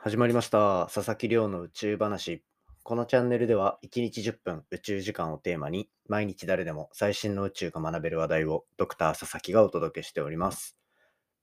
始まりました。佐々木亮の宇宙話。このチャンネルでは1日10分宇宙時間をテーマに毎日誰でも最新の宇宙が学べる話題をドクター佐々木がお届けしております。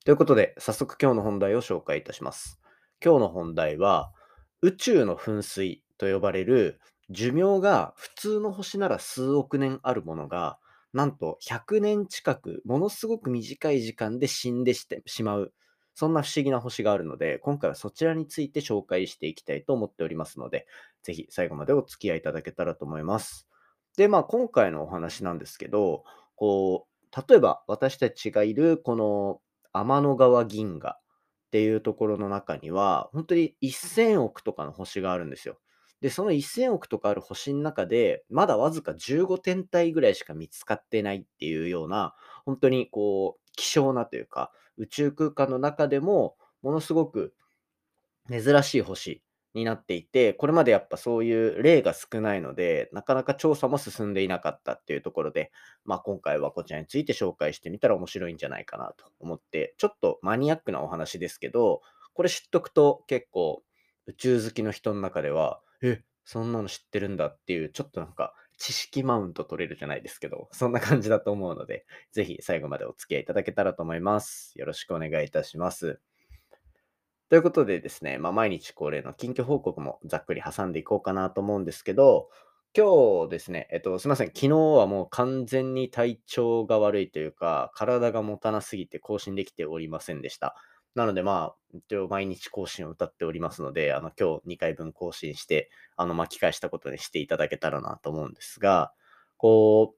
ということで早速今日の本題を紹介いたします。今日の本題は宇宙の噴水と呼ばれる寿命が普通の星なら数億年あるものがなんと100年近くものすごく短い時間で死んでしてしまうそんな不思議な星があるので、今回はそちらについて紹介していきたいと思っておりますので、ぜひ最後までお付き合いいただけたらと思います。で、まあ今回のお話なんですけど、こう、例えば私たちがいるこの天の川銀河っていうところの中には、本当に1000億とかの星があるんですよ。で、その1000億とかある星の中で、まだわずか15天体ぐらいしか見つかってないっていうような、本当にこう、希少なというか、宇宙空間の中でもものすごく珍しい星になっていて、これまでやっぱそういう例が少ないので、なかなか調査も進んでいなかったっていうところで、まあ今回はこちらについて紹介してみたら面白いんじゃないかなと思って、ちょっとマニアックなお話ですけど、これ知っとくと結構宇宙好きの人の中では、え、そんなの知ってるんだっていう、ちょっとなんか知識マウント取れるじゃないですけど、そんな感じだと思うので、ぜひ最後までお付き合いいただけたらと思います。よろしくお願いいたします。ということでですね、まあ、毎日恒例の近況報告もざっくり挟んでいこうかなと思うんですけど、今日ですね、えっと、すみません、昨日はもう完全に体調が悪いというか、体が持たなすぎて更新できておりませんでした。なので、まあ、一応毎日更新を歌っておりますので、あの、今日2回分更新して、あの、巻き返したことにしていただけたらなと思うんですが、こう、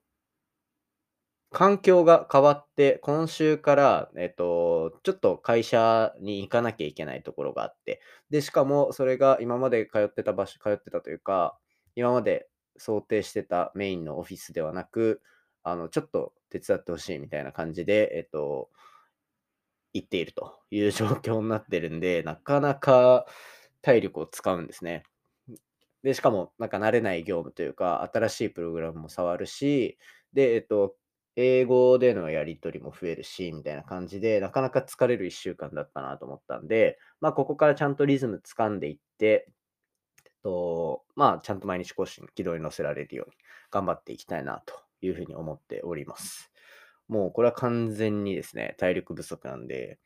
環境が変わって、今週から、えっと、ちょっと会社に行かなきゃいけないところがあって、で、しかもそれが今まで通ってた場所、通ってたというか、今まで想定してたメインのオフィスではなく、あの、ちょっと手伝ってほしいみたいな感じで、えっと、行っているという状況になってるんで、なかなか体力を使うんですね。で、しかも、なんか慣れない業務というか、新しいプログラムも触るし、で、えっと、英語でのやり取りも増えるし、みたいな感じで、なかなか疲れる1週間だったなと思ったんで、まあ、ここからちゃんとリズム掴んでいって、えっと、まあ、ちゃんと毎日更新、軌道に乗せられるように頑張っていきたいなというふうに思っております。もうこれは完全にですね、体力不足なんで、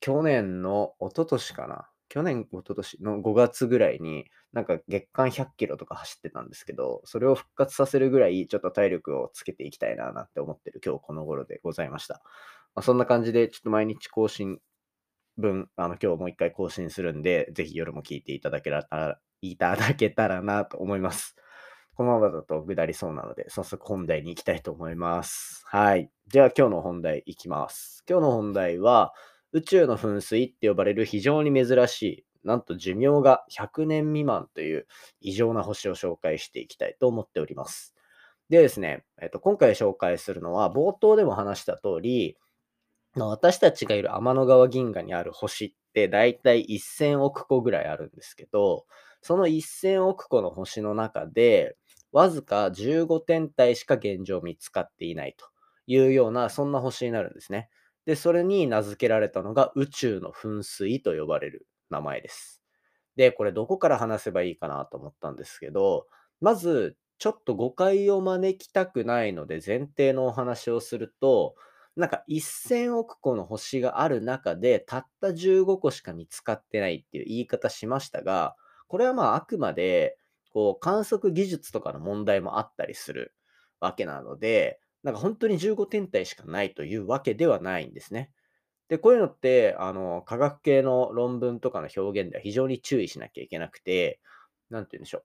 去年の一昨年かな。去年、一昨年の5月ぐらいに、なんか月間100キロとか走ってたんですけど、それを復活させるぐらい、ちょっと体力をつけていきたいななんて思ってる今日この頃でございました。まあ、そんな感じで、ちょっと毎日更新分、あの今日もう一回更新するんで、ぜひ夜も聞いていただけたらいただけたらなと思います。このままだとぐだりそうなので、早速本題に行きたいと思います。はい。じゃあ今日の本題いきます。今日の本題は、宇宙の噴水って呼ばれる非常に珍しい、なんと寿命が100年未満という異常な星を紹介していきたいと思っております。でですね、えっと、今回紹介するのは、冒頭でも話した通り、私たちがいる天の川銀河にある星って大体1000億個ぐらいあるんですけど、その1000億個の星の中で、わずか15天体しか現状見つかっていないというような、そんな星になるんですね。で、それに名付けられたのが宇宙の噴水と呼ばれる名前です。で、これどこから話せばいいかなと思ったんですけど、まず、ちょっと誤解を招きたくないので前提のお話をすると、なんか1000億個の星がある中で、たった15個しか見つかってないっていう言い方しましたが、これはまああくまで、こう観測技術とかの問題もあったりするわけなので、なんか本当に15天体しかないというわけではないんですね。で、こういうのって、あの、科学系の論文とかの表現では非常に注意しなきゃいけなくて、なんて言うんでしょう。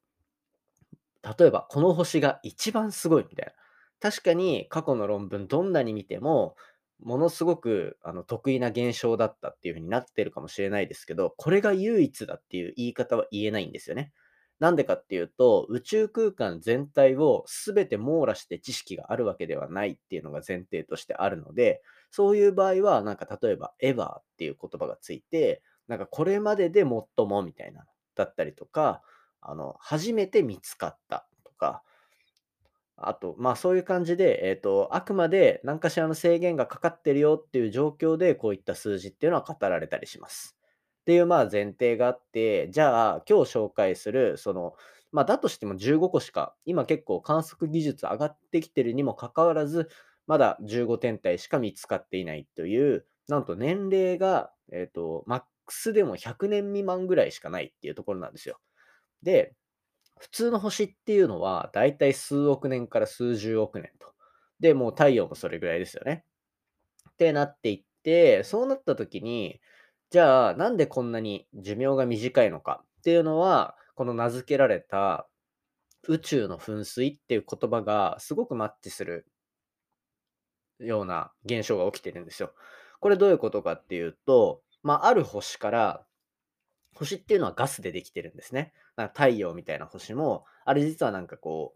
例えば、この星が一番すごいみたいな。確かに過去の論文どんなに見ても、ものすごくあの得意な現象だったっていう風になってるかもしれないですけど、これが唯一だっていう言い方は言えないんですよね。なんでかっていうと、宇宙空間全体を全て網羅して知識があるわけではないっていうのが前提としてあるので、そういう場合は、なんか例えば、エヴァーっていう言葉がついて、なんかこれまでで最もみたいなだったりとか、あの、初めて見つかったとか、あと、まあそういう感じで、えっ、と、あくまで何かしらの制限がかかってるよっていう状況で、こういった数字っていうのは語られたりします。っていうまあ前提があって、じゃあ今日紹介する、その、まあだとしても15個しか、今結構観測技術上がってきてるにもかかわらず、まだ15天体しか見つかっていないという、なんと年齢が、えっ、と、マックスでも100年未満ぐらいしかないっていうところなんですよ。で、普通の星っていうのは、だいたい数億年から数十億年と。で、もう太陽もそれぐらいですよね。ってなっていって、そうなった時に、じゃあ、なんでこんなに寿命が短いのかっていうのは、この名付けられた宇宙の噴水っていう言葉がすごくマッチするような現象が起きてるんですよ。これどういうことかっていうと、まあ、ある星から、星っていうのはガスでできてるんですね。なんか太陽みたいな星も、あれ実はなんかこ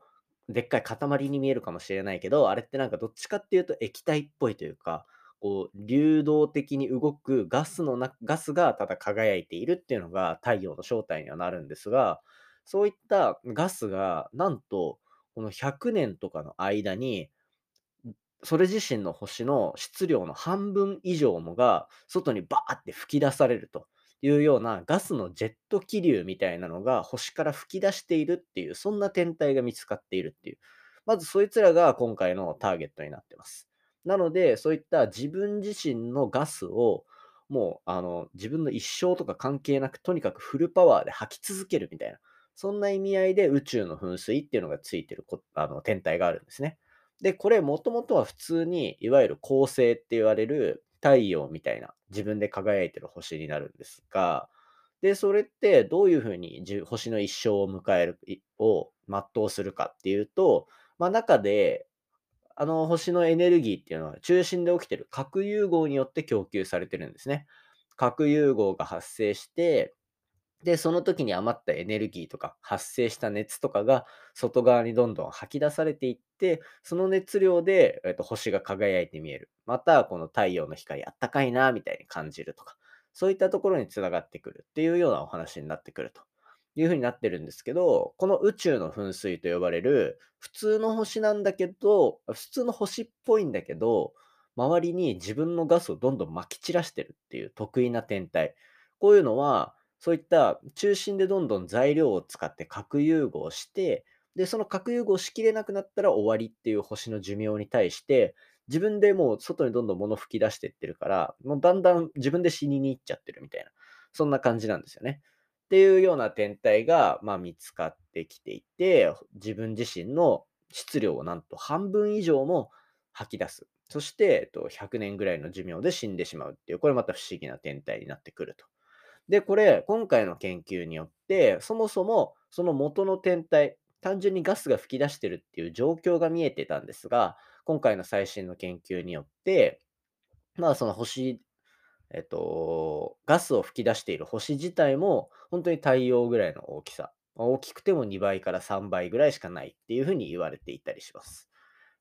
う、でっかい塊に見えるかもしれないけど、あれってなんかどっちかっていうと液体っぽいというか、こう流動的に動くガスのなガスがただ輝いているっていうのが太陽の正体にはなるんですが、そういったガスがなんとこの100年とかの間にそれ自身の星の質量の半分以上もが外にバーって吹き出されるというようなガスのジェット気流みたいなのが星から吹き出しているっていう、そんな天体が見つかっているっていう。まずそいつらが今回のターゲットになってます。なので、そういった自分自身のガスをもうあの自分の一生とか関係なく、とにかくフルパワーで吐き続けるみたいな、そんな意味合いで宇宙の噴水っていうのがついてるあの天体があるんですね。で、これもともとは普通に、いわゆる恒星って言われる太陽みたいな自分で輝いてる星になるんですが、で、それってどういうふうに星の一生を迎える、を全うするかっていうと、まあ、中で、あの星のエネルギーっていうのは中心で起きてる核融合によって供給されてるんですね。核融合が発生して、で、その時に余ったエネルギーとか発生した熱とかが外側にどんどん吐き出されていって、その熱量で、えっと、星が輝いて見える。また、この太陽の光あったかいな、みたいに感じるとか、そういったところにつながってくるっていうようなお話になってくるというふうになってるんですけど、この宇宙の噴水と呼ばれる普通の星なんだけど、普通の星っぽいんだけど、周りに自分のガスをどんどん撒き散らしてるっていう得意な天体。こういうのは、そういった中心でどんどん材料を使って核融合して、で、その核融合しきれなくなったら終わりっていう星の寿命に対して、自分でもう外にどんどん物吹き出していってるから、もうだんだん自分で死にに行っちゃってるみたいな、そんな感じなんですよね。っていうような天体が、まあ、見つかってきていて、自分自身の質量をなんと半分以上も吐き出す。そして、えっと、100年ぐらいの寿命で死んでしまうっていう、これまた不思議な天体になってくると。で、これ、今回の研究によって、そもそもその元の天体、単純にガスが噴き出してるっていう状況が見えてたんですが、今回の最新の研究によって、まあその星、えっと、ガスを噴き出している星自体も、本当に太陽ぐらいの大きさ。大きくても2倍から3倍ぐらいしかないっていうふうに言われていたりします。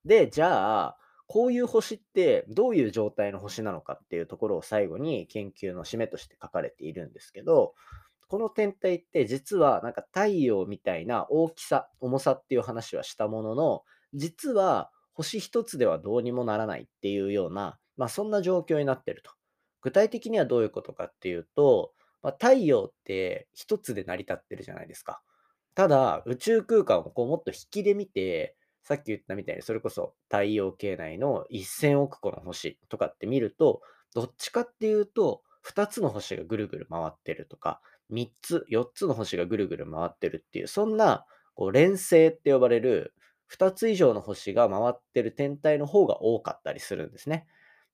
で、じゃあ、こういう星ってどういう状態の星なのかっていうところを最後に研究の締めとして書かれているんですけど、この天体って実はなんか太陽みたいな大きさ、重さっていう話はしたものの、実は星一つではどうにもならないっていうような、まあそんな状況になってると。具体的にはどういうことかっていうと、まあ、太陽って一つで成り立ってるじゃないですか。ただ、宇宙空間をこうもっと引きで見て、さっき言ったみたいに、それこそ太陽系内の1000億個の星とかって見ると、どっちかっていうと、2つの星がぐるぐる回ってるとか、3つ、4つの星がぐるぐる回ってるっていう、そんなこう連星って呼ばれる2つ以上の星が回ってる天体の方が多かったりするんですね。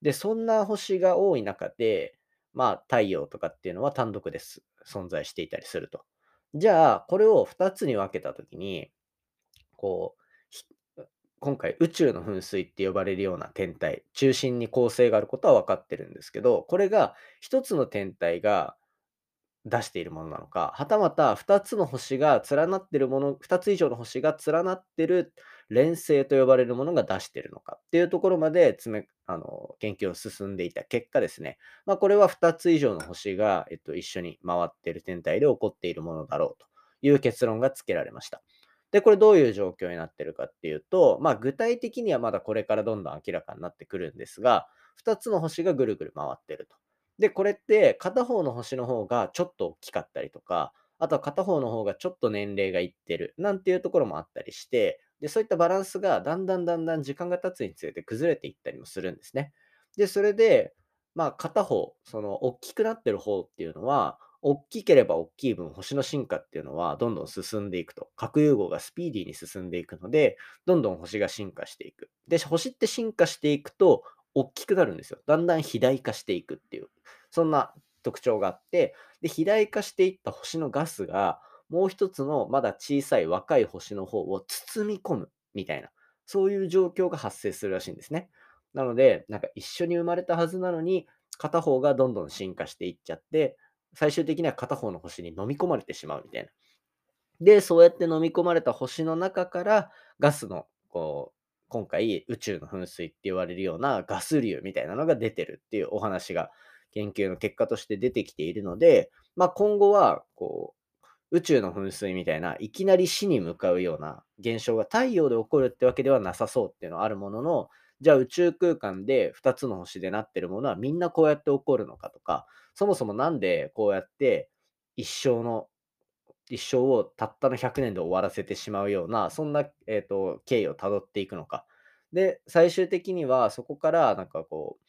で、そんな星が多い中で、まあ太陽とかっていうのは単独です。存在していたりすると。じゃあ、これを2つに分けたときに、こう、今回宇宙の噴水って呼ばれるような天体、中心に恒星があることは分かってるんですけど、これが一つの天体が出しているものなのか、はたまた2つの星が連なってるもの、2つ以上の星が連なってる連星と呼ばれるものが出しているのかっていうところまで詰めあの研究を進んでいた結果ですね、まあ、これは2つ以上の星が、えっと、一緒に回っている天体で起こっているものだろうという結論がつけられました。で、これどういう状況になっているかっていうと、まあ具体的にはまだこれからどんどん明らかになってくるんですが、2つの星がぐるぐる回っていると。で、これって片方の星の方がちょっと大きかったりとか、あとは片方の方がちょっと年齢がいってるなんていうところもあったりして、で、そういったバランスがだんだんだんだん時間が経つにつれて崩れていったりもするんですね。で、それで、まあ片方、その大きくなってる方っていうのは、大きければ大きい分、星の進化っていうのはどんどん進んでいくと。核融合がスピーディーに進んでいくので、どんどん星が進化していく。で、星って進化していくと、大きくなるんですよ。だんだん肥大化していくっていう、そんな特徴があって、で、肥大化していった星のガスが、もう一つのまだ小さい若い星の方を包み込むみたいな、そういう状況が発生するらしいんですね。なので、なんか一緒に生まれたはずなのに、片方がどんどん進化していっちゃって、最終的には片方の星に飲み込まれてしまうみたいな。で、そうやって飲み込まれた星の中からガスの、こう、今回宇宙の噴水って言われるようなガス流みたいなのが出てるっていうお話が研究の結果として出てきているので、まあ、今後はこう宇宙の噴水みたいないきなり死に向かうような現象が太陽で起こるってわけではなさそうっていうのはあるもののじゃあ宇宙空間で2つの星でなってるものはみんなこうやって起こるのかとかそもそもなんでこうやって一生の一生をたったの100年で終わらせてしまうような、そんな、えーと、経緯をたどっていくのか。で、最終的にはそこからなんかこう、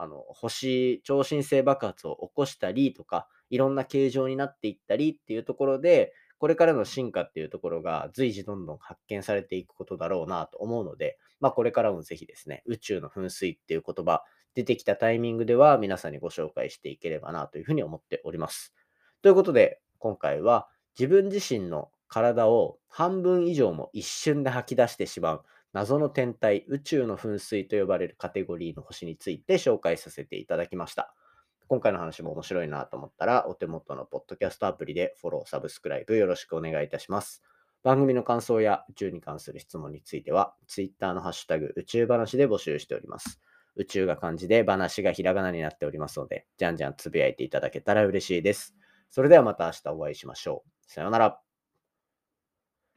あの星、超新星爆発を起こしたりとか、いろんな形状になっていったりっていうところで、これからの進化っていうところが随時どんどん発見されていくことだろうなと思うので、まあ、これからもぜひですね、宇宙の噴水っていう言葉出てきたタイミングでは皆さんにご紹介していければなというふうに思っております。ということで、今回は自分自身の体を半分以上も一瞬で吐き出してしまう謎の天体、宇宙の噴水と呼ばれるカテゴリーの星について紹介させていただきました。今回の話も面白いなと思ったら、お手元のポッドキャストアプリでフォロー、サブスクライブよろしくお願いいたします。番組の感想や宇宙に関する質問については、Twitter のハッシュタグ宇宙話で募集しております。宇宙が漢字で話がひらがなになっておりますので、じゃんじゃんつぶやいていただけたら嬉しいです。それではまた明日お会いしましょう。さようなら。